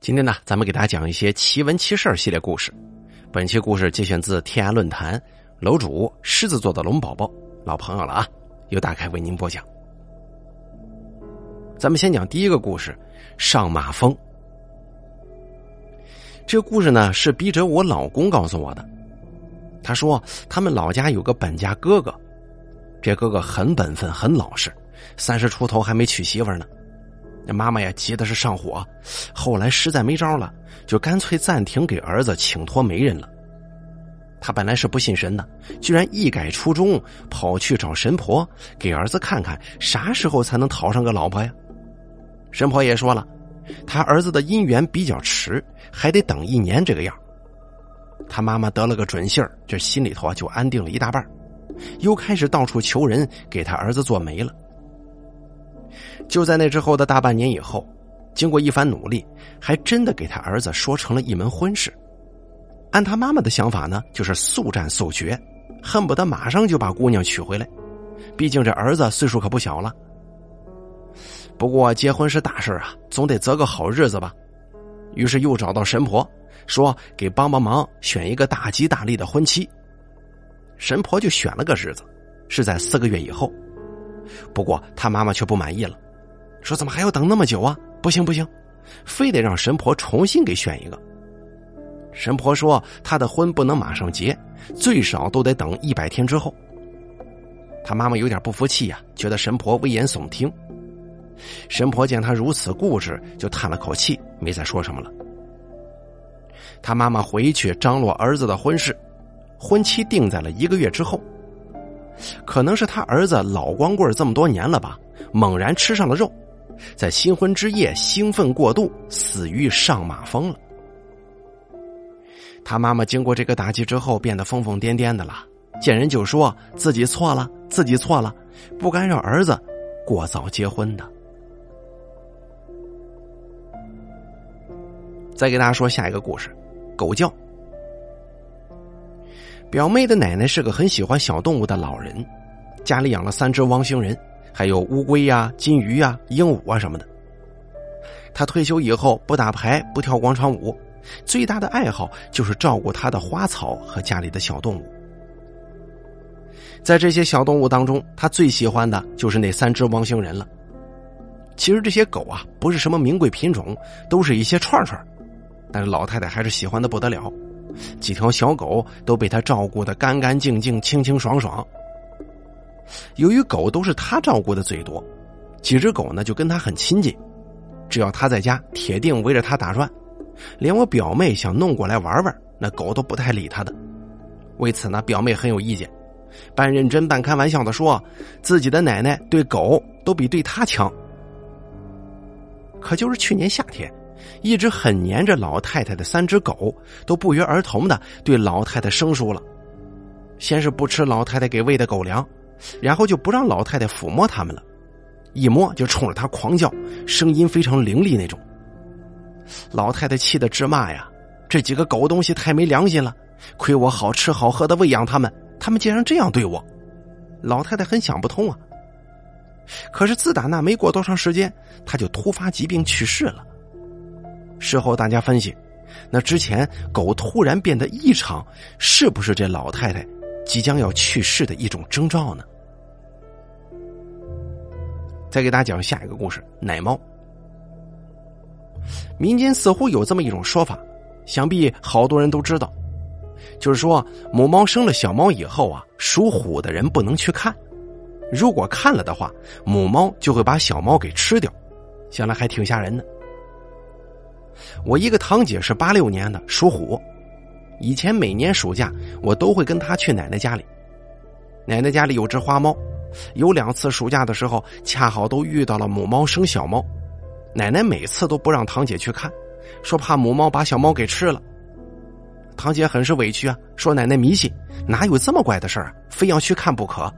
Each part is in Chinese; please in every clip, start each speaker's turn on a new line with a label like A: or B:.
A: 今天呢，咱们给大家讲一些奇闻奇事系列故事。本期故事节选自天涯论坛，楼主狮子座的龙宝宝，老朋友了啊，由大开为您播讲。咱们先讲第一个故事：上马峰。这故事呢，是笔者我老公告诉我的。他说，他们老家有个本家哥哥，这哥哥很本分，很老实，三十出头还没娶媳妇呢。那妈妈呀，急的是上火，后来实在没招了，就干脆暂停给儿子请托媒人了。他本来是不信神的，居然一改初衷，跑去找神婆给儿子看看啥时候才能讨上个老婆呀。神婆也说了，他儿子的姻缘比较迟，还得等一年这个样。他妈妈得了个准信儿，这心里头啊就安定了一大半，又开始到处求人给他儿子做媒了。就在那之后的大半年以后，经过一番努力，还真的给他儿子说成了一门婚事。按他妈妈的想法呢，就是速战速决，恨不得马上就把姑娘娶回来。毕竟这儿子岁数可不小了。不过结婚是大事啊，总得择个好日子吧。于是又找到神婆，说给帮帮忙，选一个大吉大利的婚期。神婆就选了个日子，是在四个月以后。不过他妈妈却不满意了，说：“怎么还要等那么久啊？不行不行，非得让神婆重新给选一个。”神婆说：“他的婚不能马上结，最少都得等一百天之后。”他妈妈有点不服气呀，觉得神婆危言耸听。神婆见他如此固执，就叹了口气，没再说什么了。他妈妈回去张罗儿子的婚事，婚期定在了一个月之后。可能是他儿子老光棍这么多年了吧，猛然吃上了肉，在新婚之夜兴奋过度，死于上马峰了。他妈妈经过这个打击之后，变得疯疯癫癫的了，见人就说自己错了，自己错了，不该让儿子过早结婚的。再给大家说下一个故事，狗叫。表妹的奶奶是个很喜欢小动物的老人，家里养了三只汪星人，还有乌龟呀、金鱼呀、鹦鹉啊什么的。他退休以后不打牌，不跳广场舞，最大的爱好就是照顾他的花草和家里的小动物。在这些小动物当中，他最喜欢的就是那三只汪星人了。其实这些狗啊，不是什么名贵品种，都是一些串串，但是老太太还是喜欢的不得了。几条小狗都被他照顾的干干净净、清清爽爽。由于狗都是他照顾的最多，几只狗呢就跟他很亲近，只要他在家，铁定围着他打转。连我表妹想弄过来玩玩，那狗都不太理他的。为此呢，表妹很有意见，半认真半开玩笑的说，自己的奶奶对狗都比对他强。可就是去年夏天。一直很黏着老太太的三只狗，都不约而同的对老太太生疏了。先是不吃老太太给喂的狗粮，然后就不让老太太抚摸它们了，一摸就冲着它狂叫，声音非常凌厉那种。老太太气得直骂呀：“这几个狗东西太没良心了！亏我好吃好喝的喂养它们，它们竟然这样对我！”老太太很想不通啊。可是自打那没过多长时间，她就突发疾病去世了。事后大家分析，那之前狗突然变得异常，是不是这老太太即将要去世的一种征兆呢？再给大家讲下一个故事：奶猫。民间似乎有这么一种说法，想必好多人都知道，就是说母猫生了小猫以后啊，属虎的人不能去看，如果看了的话，母猫就会把小猫给吃掉，想来还挺吓人的。我一个堂姐是八六年的，属虎。以前每年暑假，我都会跟她去奶奶家里。奶奶家里有只花猫，有两次暑假的时候，恰好都遇到了母猫生小猫。奶奶每次都不让堂姐去看，说怕母猫把小猫给吃了。堂姐很是委屈啊，说奶奶迷信，哪有这么怪的事儿，非要去看不可。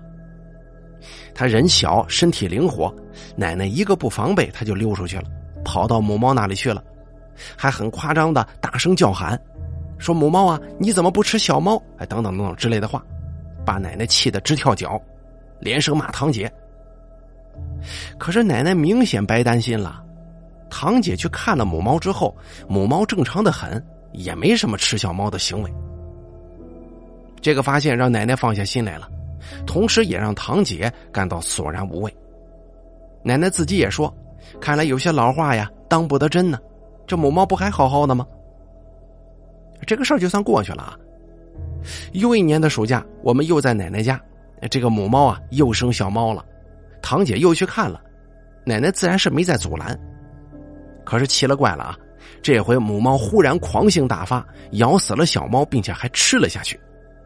A: 她人小，身体灵活，奶奶一个不防备，她就溜出去了，跑到母猫那里去了。还很夸张的大声叫喊，说：“母猫啊，你怎么不吃小猫？”哎，等等等等之类的话，把奶奶气得直跳脚，连声骂堂姐。可是奶奶明显白担心了，堂姐去看了母猫之后，母猫正常的很，也没什么吃小猫的行为。这个发现让奶奶放下心来了，同时也让堂姐感到索然无味。奶奶自己也说：“看来有些老话呀，当不得真呢。这母猫不还好好的吗？”这个事儿就算过去了啊。又一年的暑假，我们又在奶奶家，这个母猫啊又生小猫了，堂姐又去看了，奶奶自然是没再阻拦。可是奇了怪了啊，这回母猫忽然狂性大发，咬死了小猫，并且还吃了下去，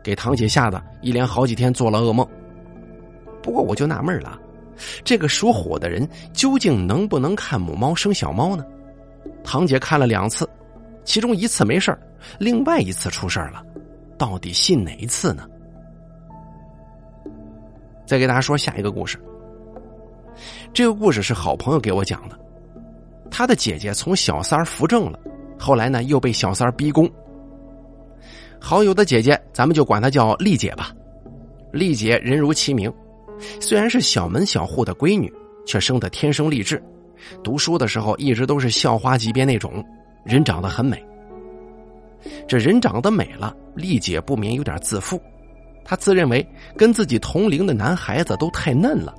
A: 给堂姐吓得一连好几天做了噩梦。不过我就纳闷了，这个属虎的人究竟能不能看母猫生小猫呢？堂姐看了两次，其中一次没事另外一次出事了。到底信哪一次呢？再给大家说下一个故事。这个故事是好朋友给我讲的，他的姐姐从小三扶正了，后来呢又被小三逼宫。好友的姐姐，咱们就管她叫丽姐吧。丽姐人如其名，虽然是小门小户的闺女，却生得天生丽质，读书的时候一直都是校花级别那种，人长得很美。这人长得美了，丽姐不免有点自负。她自认为跟自己同龄的男孩子都太嫩了，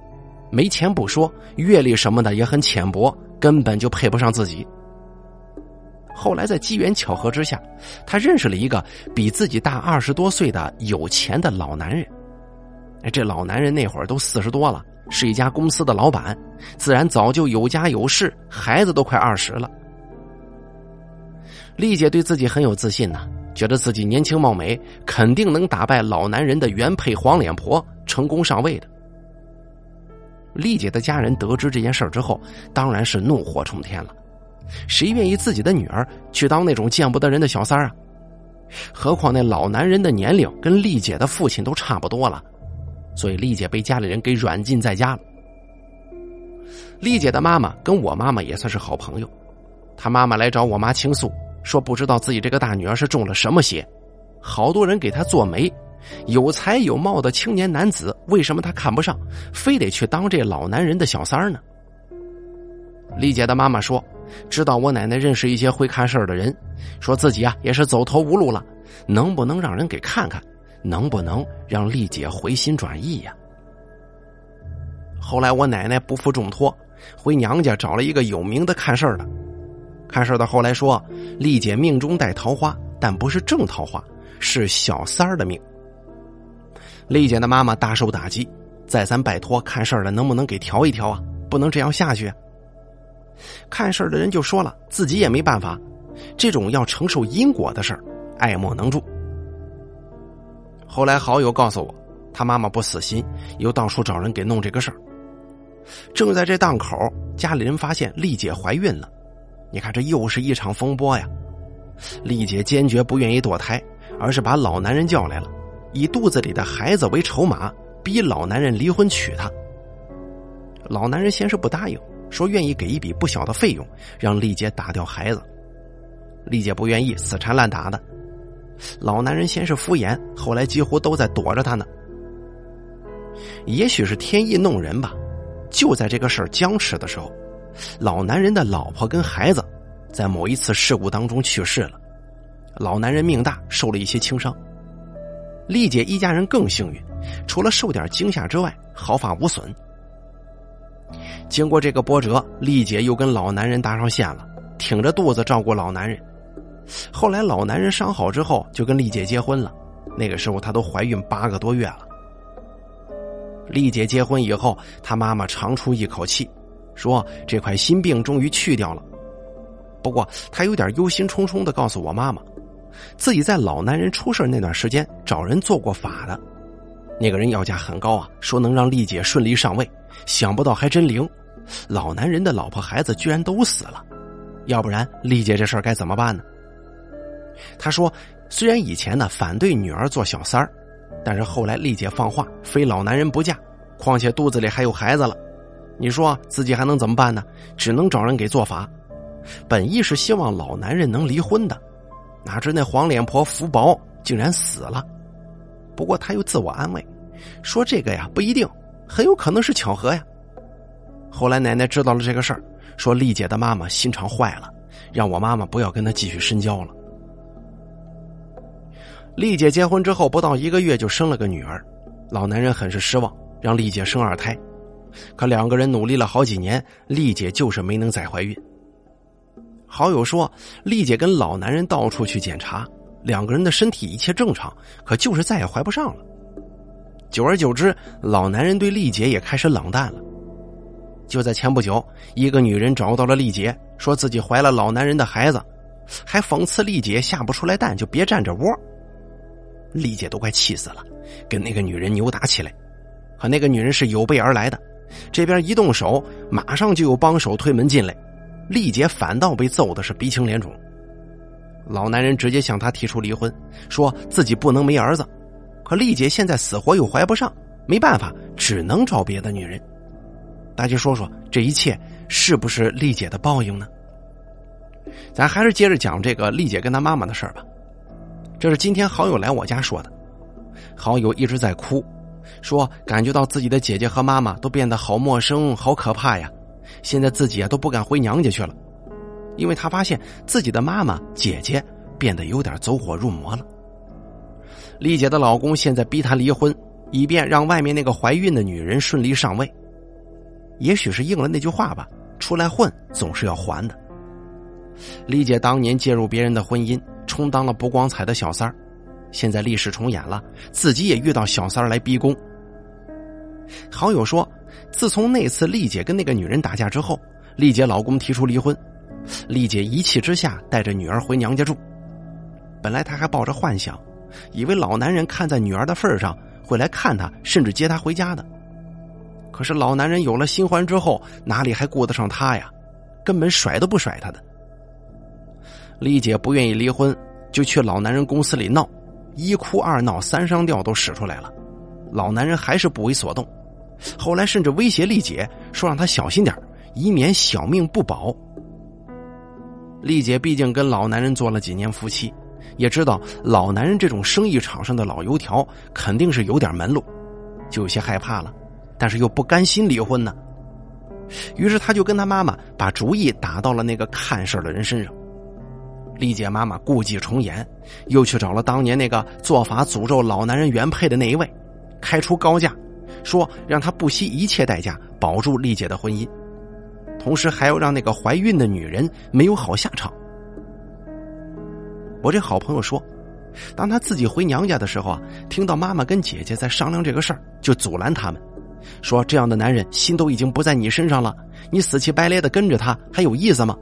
A: 没钱不说，阅历什么的也很浅薄，根本就配不上自己。后来在机缘巧合之下，她认识了一个比自己大二十多岁的有钱的老男人。这老男人那会儿都四十多了，是一家公司的老板，自然早就有家有室，孩子都快二十了。丽姐对自己很有自信呐，觉得自己年轻貌美，肯定能打败老男人的原配黄脸婆，成功上位的。丽姐的家人得知这件事之后，当然是怒火冲天了。谁愿意自己的女儿去当那种见不得人的小三啊？何况那老男人的年龄跟丽姐的父亲都差不多了，所以丽姐被家里人给软禁在家了。丽姐的妈妈跟我妈妈也算是好朋友，她妈妈来找我妈倾诉。说不知道自己这个大女儿是中了什么邪，好多人给她做媒，有才有貌的青年男子，为什么她看不上，非得去当这老男人的小三儿呢？丽姐的妈妈说，知道我奶奶认识一些会看事儿的人，说自己啊也是走投无路了，能不能让人给看看，能不能让丽姐回心转意呀？后来我奶奶不负重托，回娘家找了一个有名的看事儿的。看事的后来说，丽姐命中带桃花，但不是正桃花，是小三儿的命。丽姐的妈妈大受打击，再三拜托看事儿的能不能给调一调啊？不能这样下去。看事儿的人就说了，自己也没办法，这种要承受因果的事儿，爱莫能助。后来好友告诉我，他妈妈不死心，又到处找人给弄这个事儿。正在这档口，家里人发现丽姐怀孕了。你看，这又是一场风波呀！丽姐坚决不愿意堕胎，而是把老男人叫来了，以肚子里的孩子为筹码，逼老男人离婚娶她。老男人先是不答应，说愿意给一笔不小的费用，让丽姐打掉孩子。丽姐不愿意，死缠烂打的。老男人先是敷衍，后来几乎都在躲着她呢。也许是天意弄人吧，就在这个事儿僵持的时候。老男人的老婆跟孩子，在某一次事故当中去世了。老男人命大，受了一些轻伤。丽姐一家人更幸运，除了受点惊吓之外，毫发无损。经过这个波折，丽姐又跟老男人搭上线了，挺着肚子照顾老男人。后来老男人伤好之后，就跟丽姐结婚了。那个时候她都怀孕八个多月了。丽姐结婚以后，她妈妈长出一口气。说这块心病终于去掉了，不过他有点忧心忡忡的告诉我妈妈，自己在老男人出事那段时间找人做过法的，那个人要价很高啊，说能让丽姐顺利上位，想不到还真灵，老男人的老婆孩子居然都死了，要不然丽姐这事儿该怎么办呢？他说，虽然以前呢反对女儿做小三儿，但是后来丽姐放话，非老男人不嫁，况且肚子里还有孩子了。你说自己还能怎么办呢？只能找人给做法。本意是希望老男人能离婚的，哪知那黄脸婆福薄，竟然死了。不过他又自我安慰，说这个呀不一定，很有可能是巧合呀。后来奶奶知道了这个事儿，说丽姐的妈妈心肠坏了，让我妈妈不要跟她继续深交了。丽姐结婚之后不到一个月就生了个女儿，老男人很是失望，让丽姐生二胎。可两个人努力了好几年，丽姐就是没能再怀孕。好友说，丽姐跟老男人到处去检查，两个人的身体一切正常，可就是再也怀不上了。久而久之，老男人对丽姐也开始冷淡了。就在前不久，一个女人找到了丽姐，说自己怀了老男人的孩子，还讽刺丽姐下不出来蛋就别占着窝。丽姐都快气死了，跟那个女人扭打起来。可那个女人是有备而来的，这边一动手，马上就有帮手推门进来。丽姐反倒被揍的是鼻青脸肿。老男人直接向她提出离婚，说自己不能没儿子。可丽姐现在死活又怀不上，没办法，只能找别的女人。大家说说，这一切是不是丽姐的报应呢？咱还是接着讲这个丽姐跟她妈妈的事儿吧。这是今天好友来我家说的，好友一直在哭，说感觉到自己的姐姐和妈妈都变得好陌生、好可怕呀。现在自己啊都不敢回娘家去了，因为他发现自己的妈妈、姐姐变得有点走火入魔了。丽姐的老公现在逼她离婚，以便让外面那个怀孕的女人顺利上位。也许是应了那句话吧，出来混总是要还的。丽姐当年介入别人的婚姻。充当了不光彩的小三儿，现在历史重演了，自己也遇到小三儿来逼宫。好友说，自从那次丽姐跟那个女人打架之后，丽姐老公提出离婚，丽姐一气之下带着女儿回娘家住。本来她还抱着幻想，以为老男人看在女儿的份上会来看她，甚至接她回家的。可是老男人有了新欢之后，哪里还顾得上她呀？根本甩都不甩她的。丽姐不愿意离婚，就去老男人公司里闹，一哭二闹三上吊都使出来了，老男人还是不为所动，后来甚至威胁丽姐说让她小心点以免小命不保。丽姐毕竟跟老男人做了几年夫妻，也知道老男人这种生意场上的老油条肯定是有点门路，就有些害怕了，但是又不甘心离婚呢，于是他就跟他妈妈把主意打到了那个看事的人身上。丽姐妈妈故伎重演，又去找了当年那个做法诅咒老男人原配的那一位，开出高价，说让他不惜一切代价保住丽姐的婚姻，同时还要让那个怀孕的女人没有好下场。我这好朋友说，当他自己回娘家的时候啊，听到妈妈跟姐姐在商量这个事儿，就阻拦他们，说这样的男人心都已经不在你身上了，你死乞白赖的跟着他还有意思吗？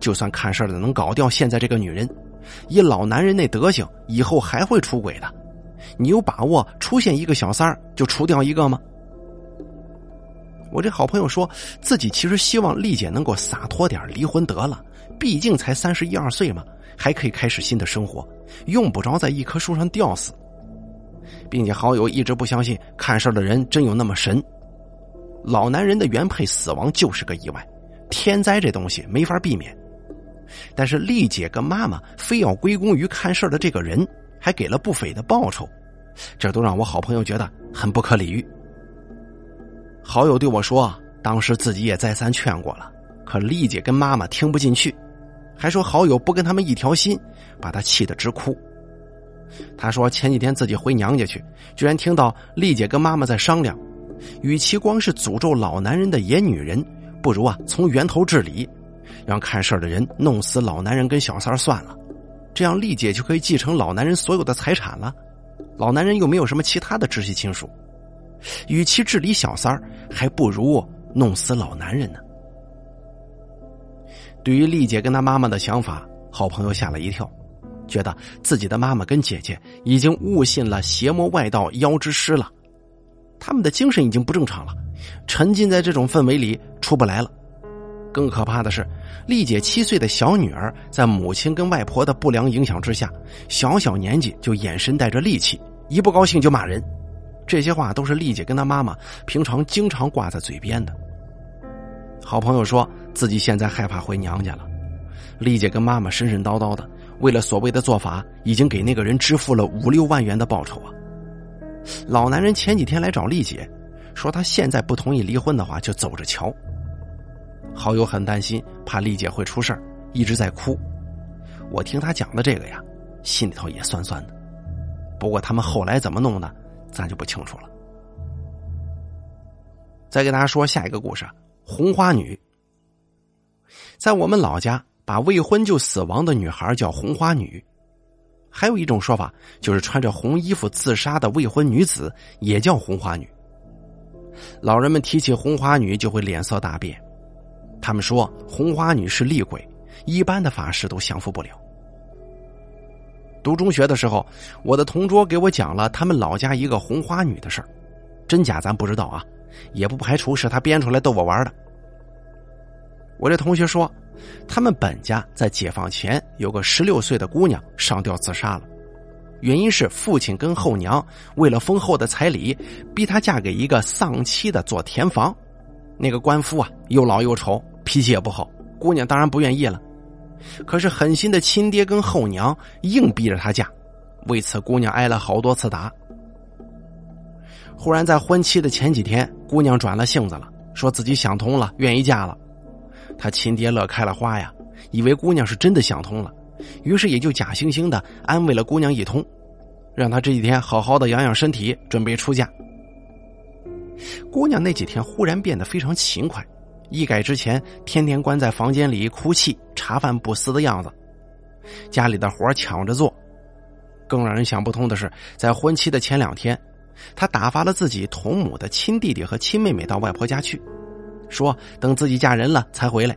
A: 就算看事儿的能搞掉现在这个女人，以老男人那德行，以后还会出轨的。你有把握出现一个小三儿就除掉一个吗？我这好朋友说自己其实希望丽姐能够洒脱点，离婚得了。毕竟才三十一二岁嘛，还可以开始新的生活，用不着在一棵树上吊死。并且好友一直不相信看事儿的人真有那么神。老男人的原配死亡就是个意外，天灾这东西没法避免。但是丽姐跟妈妈非要归功于看事的这个人，还给了不菲的报酬，这都让我好朋友觉得很不可理喻。好友对我说，当时自己也再三劝过了，可丽姐跟妈妈听不进去，还说好友不跟他们一条心，把他气得直哭。他说前几天自己回娘家去，居然听到丽姐跟妈妈在商量，与其光是诅咒老男人的野女人，不如啊从源头治理。让看事儿的人弄死老男人跟小三儿算了，这样丽姐就可以继承老男人所有的财产了。老男人又没有什么其他的直系亲属，与其治理小三儿，还不如弄死老男人呢。对于丽姐跟她妈妈的想法，好朋友吓了一跳，觉得自己的妈妈跟姐姐已经误信了邪魔外道妖之师了，他们的精神已经不正常了，沉浸在这种氛围里出不来了。更可怕的是，丽姐七岁的小女儿在母亲跟外婆的不良影响之下，小小年纪就眼神带着戾气，一不高兴就骂人。这些话都是丽姐跟她妈妈平常经常挂在嘴边的。好朋友说自己现在害怕回娘家了。丽姐跟妈妈神神叨叨的，为了所谓的做法，已经给那个人支付了五六万元的报酬啊。老男人前几天来找丽姐，说他现在不同意离婚的话，就走着瞧。好友很担心，怕丽姐会出事一直在哭。我听他讲的这个呀，心里头也酸酸的。不过他们后来怎么弄的，咱就不清楚了。再给大家说下一个故事：红花女。在我们老家，把未婚就死亡的女孩叫红花女。还有一种说法，就是穿着红衣服自杀的未婚女子也叫红花女。老人们提起红花女，就会脸色大变。他们说红花女是厉鬼，一般的法师都降服不了。读中学的时候，我的同桌给我讲了他们老家一个红花女的事儿，真假咱不知道啊，也不排除是他编出来逗我玩的。我这同学说，他们本家在解放前有个十六岁的姑娘上吊自杀了，原因是父亲跟后娘为了丰厚的彩礼，逼她嫁给一个丧妻的做田房，那个官夫啊又老又丑。脾气也不好，姑娘当然不愿意了。可是狠心的亲爹跟后娘硬逼着她嫁，为此姑娘挨了好多次打。忽然在婚期的前几天，姑娘转了性子了，说自己想通了，愿意嫁了。他亲爹乐开了花呀，以为姑娘是真的想通了，于是也就假惺惺的安慰了姑娘一通，让她这几天好好的养养身体，准备出嫁。姑娘那几天忽然变得非常勤快。一改之前天天关在房间里哭泣、茶饭不思的样子，家里的活抢着做。更让人想不通的是，在婚期的前两天，他打发了自己同母的亲弟弟和亲妹妹到外婆家去，说等自己嫁人了才回来。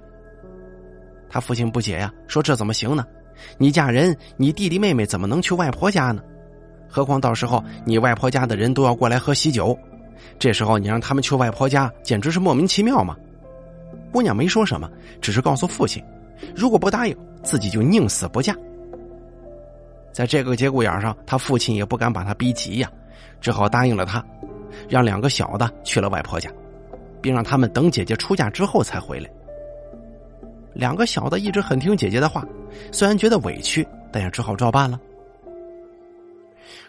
A: 他父亲不解呀，说这怎么行呢？你嫁人，你弟弟妹妹怎么能去外婆家呢？何况到时候你外婆家的人都要过来喝喜酒，这时候你让他们去外婆家，简直是莫名其妙嘛！姑娘没说什么，只是告诉父亲，如果不答应，自己就宁死不嫁。在这个节骨眼上，他父亲也不敢把他逼急呀，只好答应了他，让两个小的去了外婆家，并让他们等姐姐出嫁之后才回来。两个小的一直很听姐姐的话，虽然觉得委屈，但也只好照办了。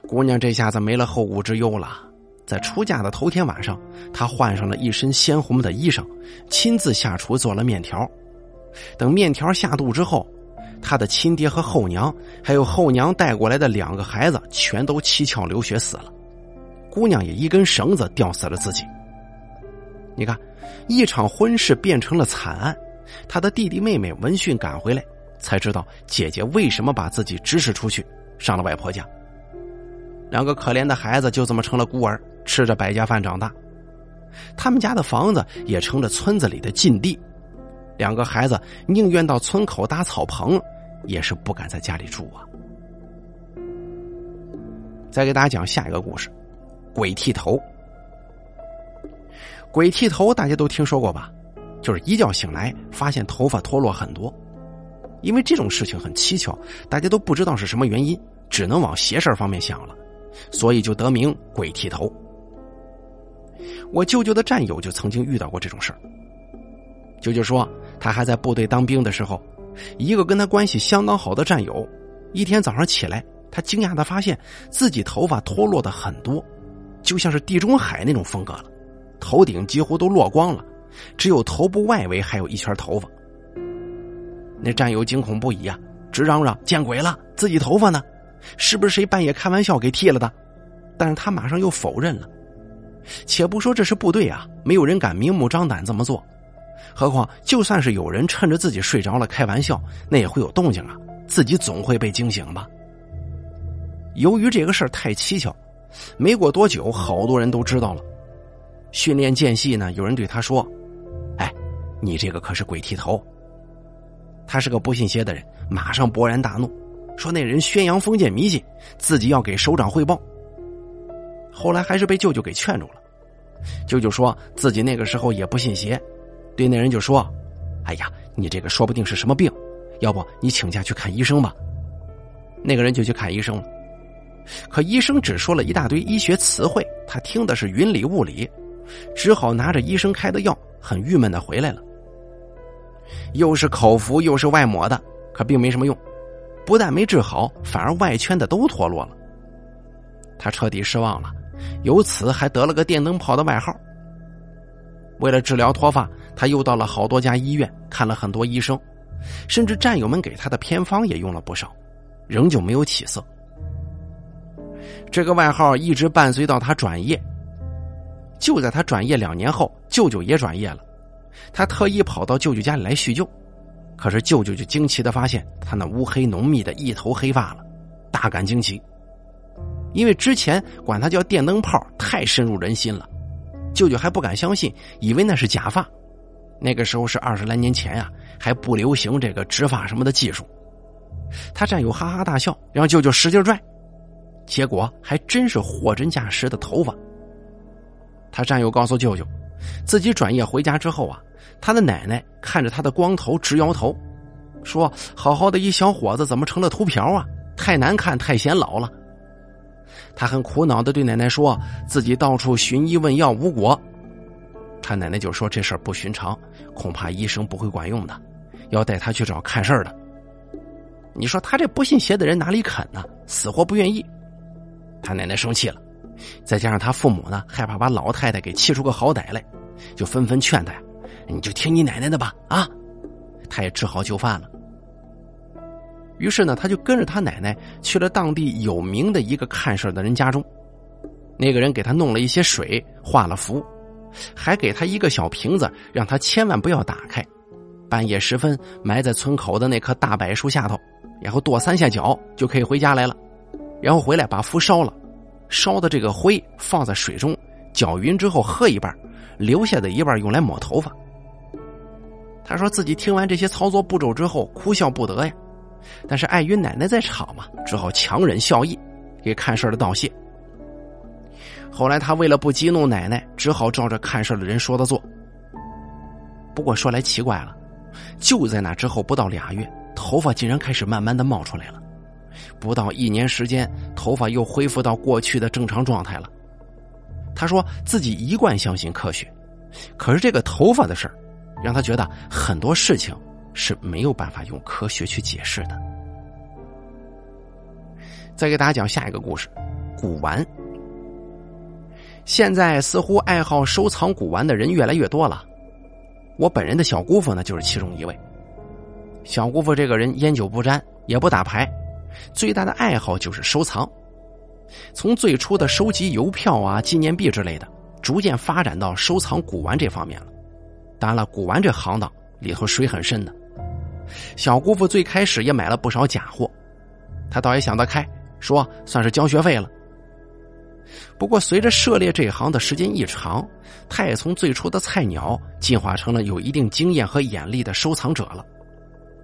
A: 姑娘这下子没了后顾之忧了。在出嫁的头天晚上，她换上了一身鲜红的衣裳，亲自下厨做了面条。等面条下肚之后，她的亲爹和后娘，还有后娘带过来的两个孩子，全都七窍流血死了。姑娘也一根绳子吊死了自己。你看，一场婚事变成了惨案。她的弟弟妹妹闻讯赶回来，才知道姐姐为什么把自己指使出去，上了外婆家。两个可怜的孩子就这么成了孤儿。吃着百家饭长大，他们家的房子也成了村子里的禁地。两个孩子宁愿到村口搭草棚，也是不敢在家里住啊。再给大家讲下一个故事：鬼剃头。鬼剃头大家都听说过吧？就是一觉醒来发现头发脱落很多，因为这种事情很蹊跷，大家都不知道是什么原因，只能往邪事方面想了，所以就得名鬼剃头。我舅舅的战友就曾经遇到过这种事儿。舅舅说，他还在部队当兵的时候，一个跟他关系相当好的战友，一天早上起来，他惊讶的发现自己头发脱落的很多，就像是地中海那种风格了，头顶几乎都落光了，只有头部外围还有一圈头发。那战友惊恐不已啊，直嚷嚷：“见鬼了，自己头发呢？是不是谁半夜开玩笑给剃了的？”但是他马上又否认了。且不说这是部队啊，没有人敢明目张胆这么做。何况就算是有人趁着自己睡着了开玩笑，那也会有动静啊，自己总会被惊醒吧。由于这个事儿太蹊跷，没过多久，好多人都知道了。训练间隙呢，有人对他说：“哎，你这个可是鬼剃头。”他是个不信邪的人，马上勃然大怒，说那人宣扬封建迷信，自己要给首长汇报。后来还是被舅舅给劝住了。舅舅说自己那个时候也不信邪，对那人就说：“哎呀，你这个说不定是什么病，要不你请假去看医生吧。”那个人就去看医生了。可医生只说了一大堆医学词汇，他听的是云里雾里，只好拿着医生开的药，很郁闷的回来了。又是口服又是外抹的，可并没什么用，不但没治好，反而外圈的都脱落了。他彻底失望了。由此还得了个电灯泡的外号。为了治疗脱发，他又到了好多家医院看了很多医生，甚至战友们给他的偏方也用了不少，仍旧没有起色。这个外号一直伴随到他转业。就在他转业两年后，舅舅也转业了，他特意跑到舅舅家里来叙旧，可是舅舅就惊奇的发现他那乌黑浓密的一头黑发了，大感惊奇。因为之前管他叫电灯泡太深入人心了，舅舅还不敢相信，以为那是假发。那个时候是二十来年前呀，还不流行这个植发什么的技术。他战友哈哈大笑，让舅舅使劲拽，结果还真是货真价实的头发。他战友告诉舅舅，自己转业回家之后啊，他的奶奶看着他的光头直摇头，说：“好好的一小伙子怎么成了秃瓢啊？太难看，太显老了。”他很苦恼的对奶奶说：“自己到处寻医问药无果。”他奶奶就说：“这事儿不寻常，恐怕医生不会管用的，要带他去找看事儿的。”你说他这不信邪的人哪里肯呢？死活不愿意。他奶奶生气了，再加上他父母呢害怕把老太太给气出个好歹来，就纷纷劝他：“呀：“你就听你奶奶的吧。”啊，他也只好就范了。于是呢，他就跟着他奶奶去了当地有名的一个看事的人家中。那个人给他弄了一些水，画了符，还给他一个小瓶子，让他千万不要打开。半夜时分，埋在村口的那棵大柏树下头，然后跺三下脚就可以回家来了。然后回来把符烧了，烧的这个灰放在水中搅匀之后喝一半，留下的一半用来抹头发。他说自己听完这些操作步骤之后，哭笑不得呀。但是碍于奶奶在场嘛，只好强忍笑意，给看事的道谢。后来他为了不激怒奶奶，只好照着看事的人说的做。不过说来奇怪了，就在那之后不到俩月，头发竟然开始慢慢的冒出来了。不到一年时间，头发又恢复到过去的正常状态了。他说自己一贯相信科学，可是这个头发的事儿，让他觉得很多事情。是没有办法用科学去解释的。再给大家讲下一个故事，古玩。现在似乎爱好收藏古玩的人越来越多了，我本人的小姑父呢就是其中一位。小姑父这个人烟酒不沾，也不打牌，最大的爱好就是收藏。从最初的收集邮票啊、纪念币之类的，逐渐发展到收藏古玩这方面了。当然了，古玩这行当里头水很深的。小姑父最开始也买了不少假货，他倒也想得开，说算是交学费了。不过随着涉猎这行的时间一长，他也从最初的菜鸟进化成了有一定经验和眼力的收藏者了，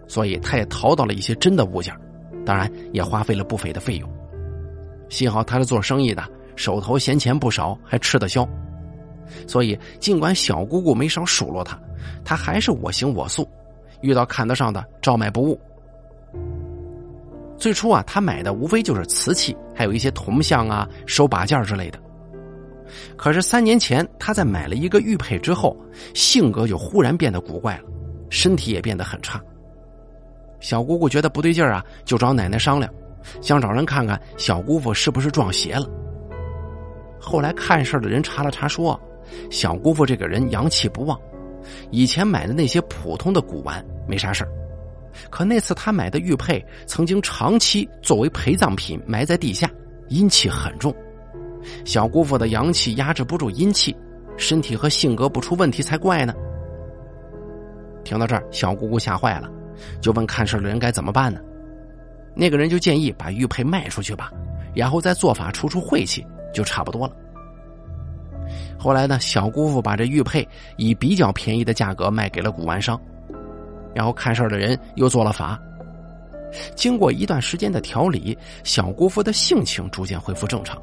A: 所以他也淘到了一些真的物件，当然也花费了不菲的费用。幸好他是做生意的，手头闲钱不少，还吃得消，所以尽管小姑姑没少数落他，他还是我行我素。遇到看得上的，照买不误。最初啊，他买的无非就是瓷器，还有一些铜像啊、手把件之类的。可是三年前，他在买了一个玉佩之后，性格就忽然变得古怪了，身体也变得很差。小姑姑觉得不对劲啊，就找奶奶商量，想找人看看小姑父是不是撞邪了。后来看事的人查了查，说小姑父这个人阳气不旺。以前买的那些普通的古玩没啥事可那次他买的玉佩曾经长期作为陪葬品埋在地下，阴气很重。小姑父的阳气压制不住阴气，身体和性格不出问题才怪呢。听到这儿，小姑姑吓坏了，就问看事的人该怎么办呢？那个人就建议把玉佩卖出去吧，然后再做法除除晦气，就差不多了。后来呢，小姑父把这玉佩以比较便宜的价格卖给了古玩商，然后看事儿的人又做了法。经过一段时间的调理，小姑父的性情逐渐恢复正常，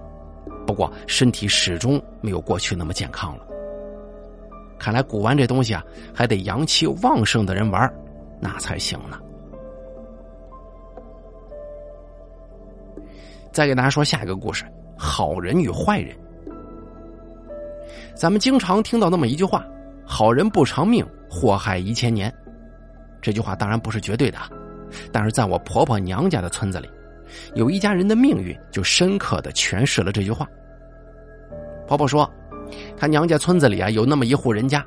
A: 不过身体始终没有过去那么健康了。看来古玩这东西啊，还得阳气旺盛的人玩，那才行呢。再给大家说下一个故事：好人与坏人。咱们经常听到那么一句话：“好人不长命，祸害一千年。”这句话当然不是绝对的，但是在我婆婆娘家的村子里，有一家人的命运就深刻的诠释了这句话。婆婆说，她娘家村子里啊有那么一户人家，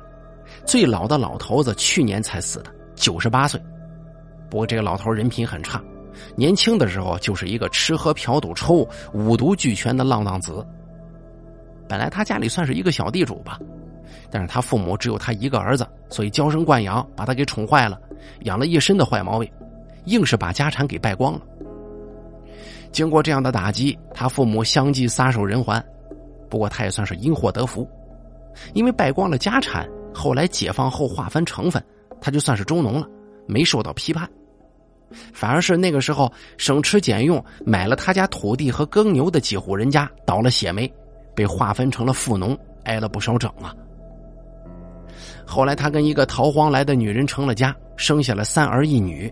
A: 最老的老头子去年才死的，九十八岁。不过这个老头人品很差，年轻的时候就是一个吃喝嫖赌抽、五毒俱全的浪荡子。本来他家里算是一个小地主吧，但是他父母只有他一个儿子，所以娇生惯养，把他给宠坏了，养了一身的坏毛病，硬是把家产给败光了。经过这样的打击，他父母相继撒手人寰。不过他也算是因祸得福，因为败光了家产，后来解放后划分成分，他就算是中农了，没受到批判。反而是那个时候省吃俭用买了他家土地和耕牛的几户人家倒了血霉，被划分成了富农，挨了不少整啊。后来他跟一个逃荒来的女人成了家，生下了三儿一女。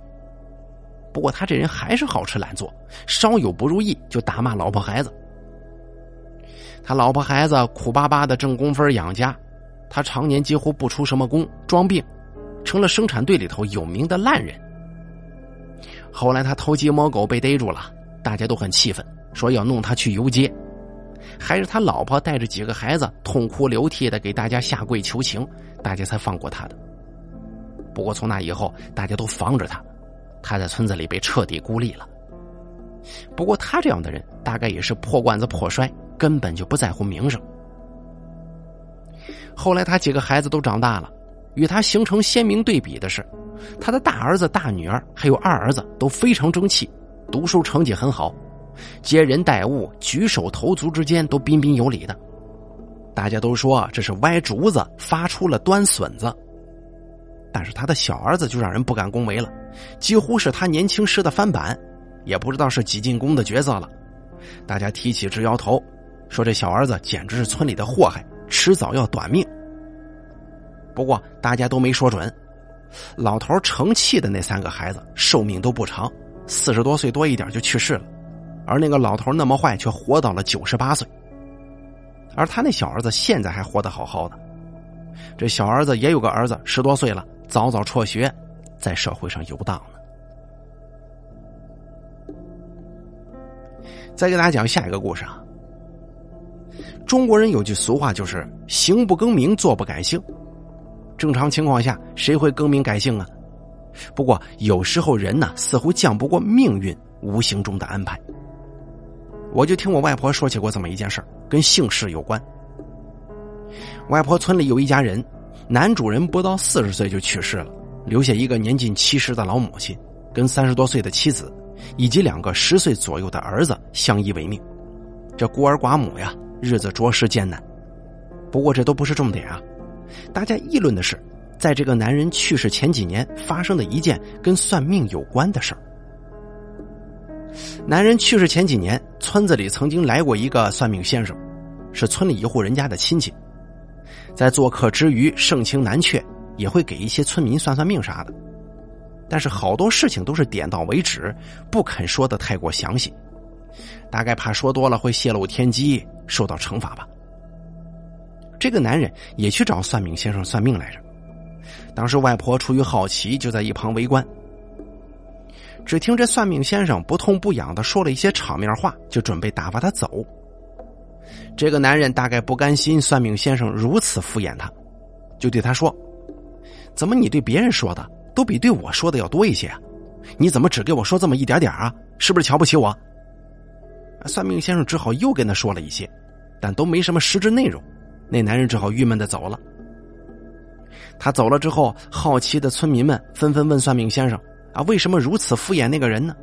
A: 不过他这人还是好吃懒做，稍有不如意就打骂老婆孩子。他老婆孩子苦巴巴的挣工分养家，他常年几乎不出什么工，装病，成了生产队里头有名的烂人。后来他偷鸡摸狗被逮住了，大家都很气愤，说要弄他去游街，还是他老婆带着几个孩子痛哭流涕的给大家下跪求情，大家才放过他的。不过从那以后，大家都防着他，他在村子里被彻底孤立了。不过他这样的人，大概也是破罐子破摔。根本就不在乎名声。后来他几个孩子都长大了，与他形成鲜明对比的是，他的大儿子、大女儿还有二儿子都非常争气，读书成绩很好，接人待物、举手投足之间都彬彬有礼的。大家都说这是歪竹子发出了端笋子，但是他的小儿子就让人不敢恭维了，几乎是他年轻时的翻版，也不知道是几进宫的角色了。大家提起直摇头。说这小儿子简直是村里的祸害，迟早要短命。不过大家都没说准，老头成器的那三个孩子寿命都不长，四十多岁多一点就去世了，而那个老头那么坏，却活到了九十八岁。而他那小儿子现在还活得好好的。这小儿子也有个儿子，十多岁了，早早辍学，在社会上游荡呢。再给大家讲下一个故事啊。中国人有句俗话，就是“行不更名，坐不改姓”。正常情况下，谁会更名改姓啊？不过有时候人呢，似乎犟不过命运无形中的安排。我就听我外婆说起过这么一件事跟姓氏有关。外婆村里有一家人，男主人不到四十岁就去世了，留下一个年近七十的老母亲，跟三十多岁的妻子，以及两个十岁左右的儿子相依为命。这孤儿寡母呀。日子着实艰难，不过这都不是重点啊！大家议论的是，在这个男人去世前几年发生的一件跟算命有关的事儿。男人去世前几年，村子里曾经来过一个算命先生，是村里一户人家的亲戚，在做客之余盛情难却，也会给一些村民算算命啥的，但是好多事情都是点到为止，不肯说的太过详细。大概怕说多了会泄露天机，受到惩罚吧。这个男人也去找算命先生算命来着。当时外婆出于好奇，就在一旁围观。只听这算命先生不痛不痒的说了一些场面话，就准备打发他走。这个男人大概不甘心算命先生如此敷衍他，就对他说：“怎么你对别人说的都比对我说的要多一些啊？你怎么只给我说这么一点点啊？是不是瞧不起我？”算命先生只好又跟他说了一些，但都没什么实质内容。那男人只好郁闷的走了。他走了之后，好奇的村民们纷纷问算命先生：“啊，为什么如此敷衍那个人呢？”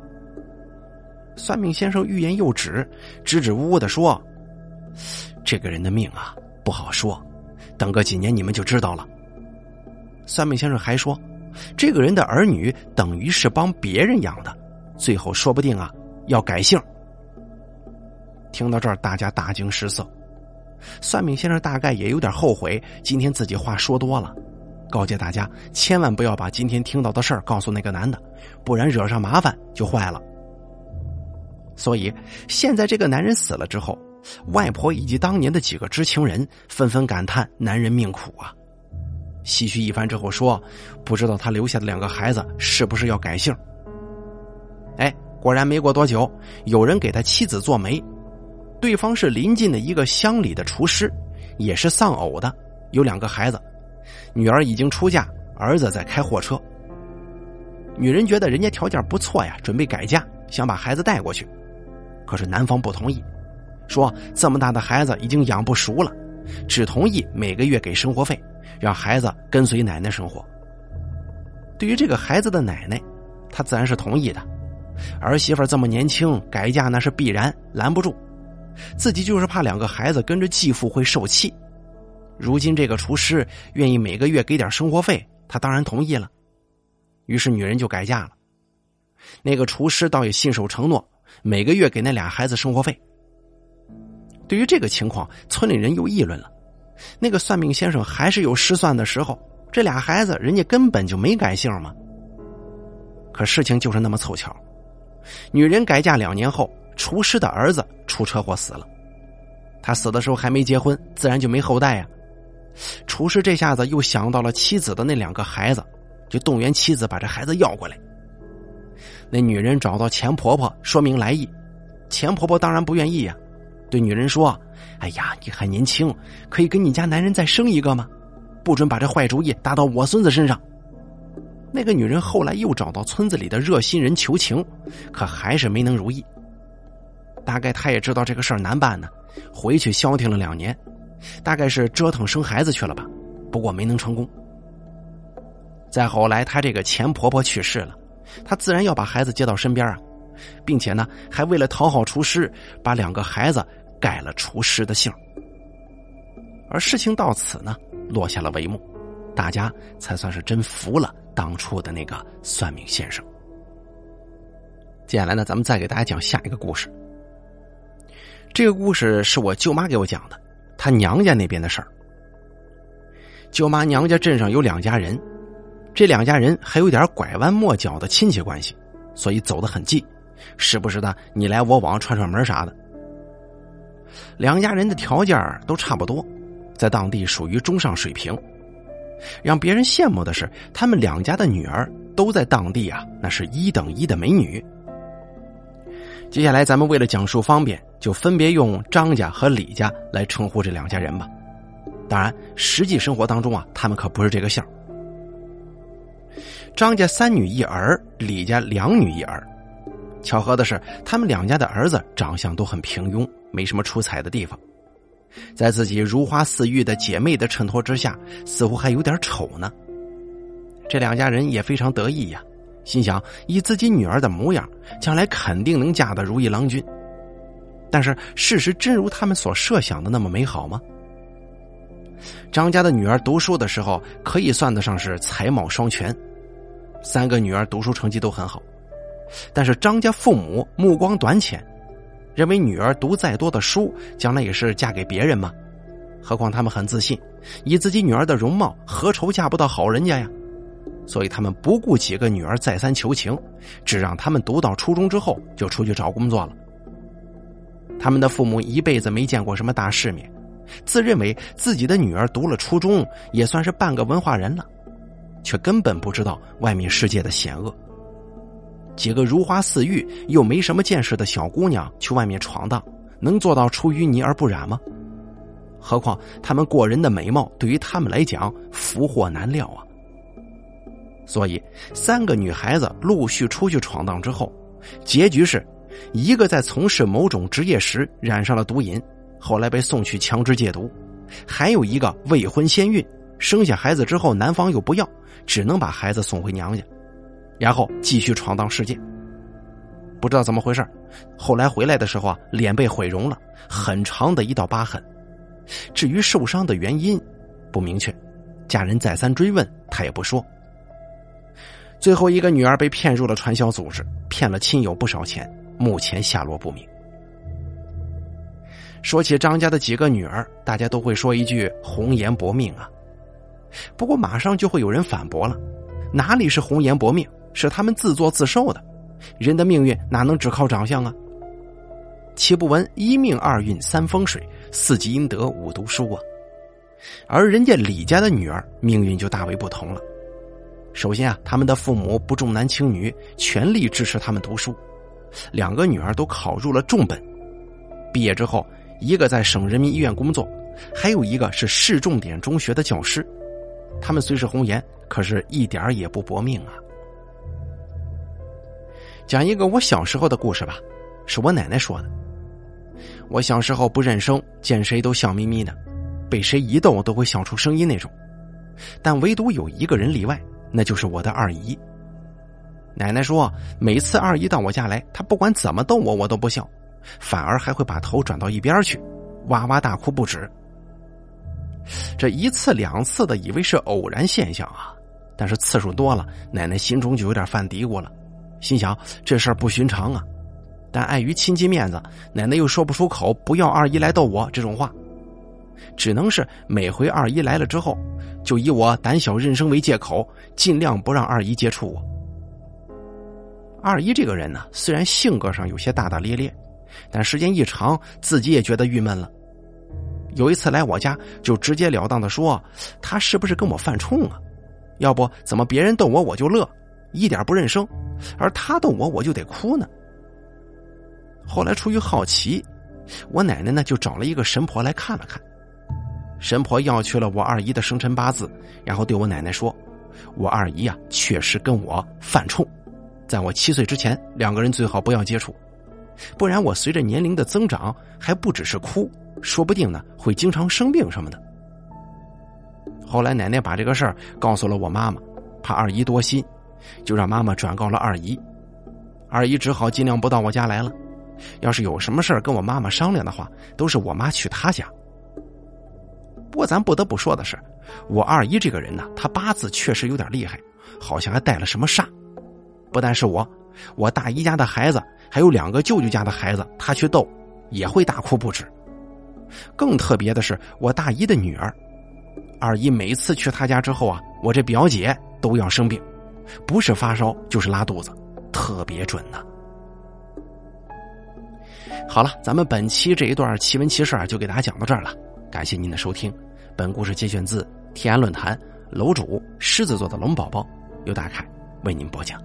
A: 算命先生欲言又止，支支吾吾的说：“这个人的命啊，不好说，等个几年你们就知道了。”算命先生还说：“这个人的儿女等于是帮别人养的，最后说不定啊要改姓。”听到这儿，大家大惊失色。算命先生大概也有点后悔今天自己话说多了，告诫大家千万不要把今天听到的事儿告诉那个男的，不然惹上麻烦就坏了。所以现在这个男人死了之后，外婆以及当年的几个知情人纷纷感叹男人命苦啊。唏嘘一番之后说：“不知道他留下的两个孩子是不是要改姓？”哎，果然没过多久，有人给他妻子做媒。对方是邻近的一个乡里的厨师，也是丧偶的，有两个孩子，女儿已经出嫁，儿子在开货车。女人觉得人家条件不错呀，准备改嫁，想把孩子带过去。可是男方不同意，说这么大的孩子已经养不熟了，只同意每个月给生活费，让孩子跟随奶奶生活。对于这个孩子的奶奶，他自然是同意的。儿媳妇这么年轻，改嫁那是必然，拦不住。自己就是怕两个孩子跟着继父会受气。如今这个厨师愿意每个月给点生活费，他当然同意了。于是女人就改嫁了，那个厨师倒也信守承诺，每个月给那俩孩子生活费。对于这个情况，村里人又议论了：那个算命先生还是有失算的时候，这俩孩子人家根本就没改姓嘛。可事情就是那么凑巧，女人改嫁两年后，厨师的儿子出车祸死了，他死的时候还没结婚，自然就没后代呀。厨师这下子又想到了妻子的那两个孩子。就动员妻子把这孩子要过来。那女人找到钱婆婆说明来意，钱婆婆当然不愿意呀，对女人说：“哎呀，你还年轻，可以跟你家男人再生一个吗？不准把这坏主意打到我孙子身上。”那个女人后来又找到村子里的热心人求情，可还是没能如意。大概她也知道这个事儿难办呢，回去消停了两年，大概是折腾生孩子去了吧，不过没能成功。再后来，她这个前婆婆去世了，她自然要把孩子接到身边啊，并且呢，还为了讨好厨师，把两个孩子改了厨师的姓。而事情到此呢，落下了帷幕，大家才算是真服了当初的那个算命先生。接下来呢，咱们再给大家讲下一个故事。这个故事是我舅妈给我讲的，她娘家那边的事儿。舅妈娘家镇上有两家人。这两家人还有点拐弯抹角的亲戚关系，所以走得很近，时不时的你来我往串串门啥的。两家人的条件都差不多，在当地属于中上水平。让别人羡慕的是，他们两家的女儿都在当地啊，那是一等一的美女。接下来，咱们为了讲述方便，就分别用张家和李家来称呼这两家人吧。当然，实际生活当中啊，他们可不是这个姓。张家三女一儿，李家两女一儿。巧合的是，他们两家的儿子长相都很平庸，没什么出彩的地方。在自己如花似玉的姐妹的衬托之下，似乎还有点丑呢。这两家人也非常得意呀，心想以自己女儿的模样，将来肯定能嫁得如意郎君。但是，事实真如他们所设想的那么美好吗？张家的女儿读书的时候，可以算得上是才貌双全。三个女儿读书成绩都很好，但是张家父母目光短浅，认为女儿读再多的书，将来也是嫁给别人嘛。何况他们很自信，以自己女儿的容貌，何愁嫁不到好人家呀？所以他们不顾几个女儿再三求情，只让他们读到初中之后就出去找工作了。他们的父母一辈子没见过什么大世面，自认为自己的女儿读了初中也算是半个文化人了。却根本不知道外面世界的险恶。几个如花似玉又没什么见识的小姑娘去外面闯荡，能做到出淤泥而不染吗？何况他们过人的美貌，对于他们来讲福祸难料啊。所以，三个女孩子陆续出去闯荡之后，结局是，一个在从事某种职业时染上了毒瘾，后来被送去强制戒毒；还有一个未婚先孕，生下孩子之后男方又不要。只能把孩子送回娘家，然后继续闯荡世界。不知道怎么回事后来回来的时候啊，脸被毁容了，很长的一道疤痕。至于受伤的原因，不明确。家人再三追问，他也不说。最后一个女儿被骗入了传销组织，骗了亲友不少钱，目前下落不明。说起张家的几个女儿，大家都会说一句“红颜薄命”啊。不过马上就会有人反驳了，哪里是红颜薄命，是他们自作自受的。人的命运哪能只靠长相啊？岂不闻一命二运三风水，四积阴德五读书啊？而人家李家的女儿命运就大为不同了。首先啊，他们的父母不重男轻女，全力支持他们读书，两个女儿都考入了重本。毕业之后，一个在省人民医院工作，还有一个是市重点中学的教师。他们虽是红颜，可是一点也不薄命啊。讲一个我小时候的故事吧，是我奶奶说的。我小时候不认生，见谁都笑眯眯的，被谁一逗都会笑出声音那种。但唯独有一个人例外，那就是我的二姨。奶奶说，每次二姨到我家来，她不管怎么逗我，我都不笑，反而还会把头转到一边去，哇哇大哭不止。这一次两次的以为是偶然现象啊，但是次数多了，奶奶心中就有点犯嘀咕了，心想这事儿不寻常啊。但碍于亲戚面子，奶奶又说不出口不要二姨来逗我这种话，只能是每回二姨来了之后，就以我胆小认生为借口，尽量不让二姨接触我。二姨这个人呢，虽然性格上有些大大咧咧，但时间一长，自己也觉得郁闷了。有一次来我家，就直截了当的说：“他是不是跟我犯冲啊？要不怎么别人逗我我就乐，一点不认生，而他逗我我就得哭呢？”后来出于好奇，我奶奶呢就找了一个神婆来看了看。神婆要去了我二姨的生辰八字，然后对我奶奶说：“我二姨啊，确实跟我犯冲，在我七岁之前，两个人最好不要接触，不然我随着年龄的增长，还不只是哭，说不定呢会经常生病什么的。”后来奶奶把这个事儿告诉了我妈妈，怕二姨多心，就让妈妈转告了二姨，二姨只好尽量不到我家来了。要是有什么事儿跟我妈妈商量的话，都是我妈去她家。不过咱不得不说的是，我二姨这个人呢，她八字确实有点厉害，好像还带了什么煞。不但是我，我大姨家的孩子，还有两个舅舅家的孩子，她去逗，也会大哭不止。更特别的是，我大姨的女儿，二姨每次去她家之后啊，我这表姐都要生病，不是发烧就是拉肚子，特别准呐。好了，咱们本期这一段奇闻奇事啊就给大家讲到这儿了。感谢您的收听，本故事节选自天涯论坛楼主狮子座的龙宝宝，由大凯为您播讲。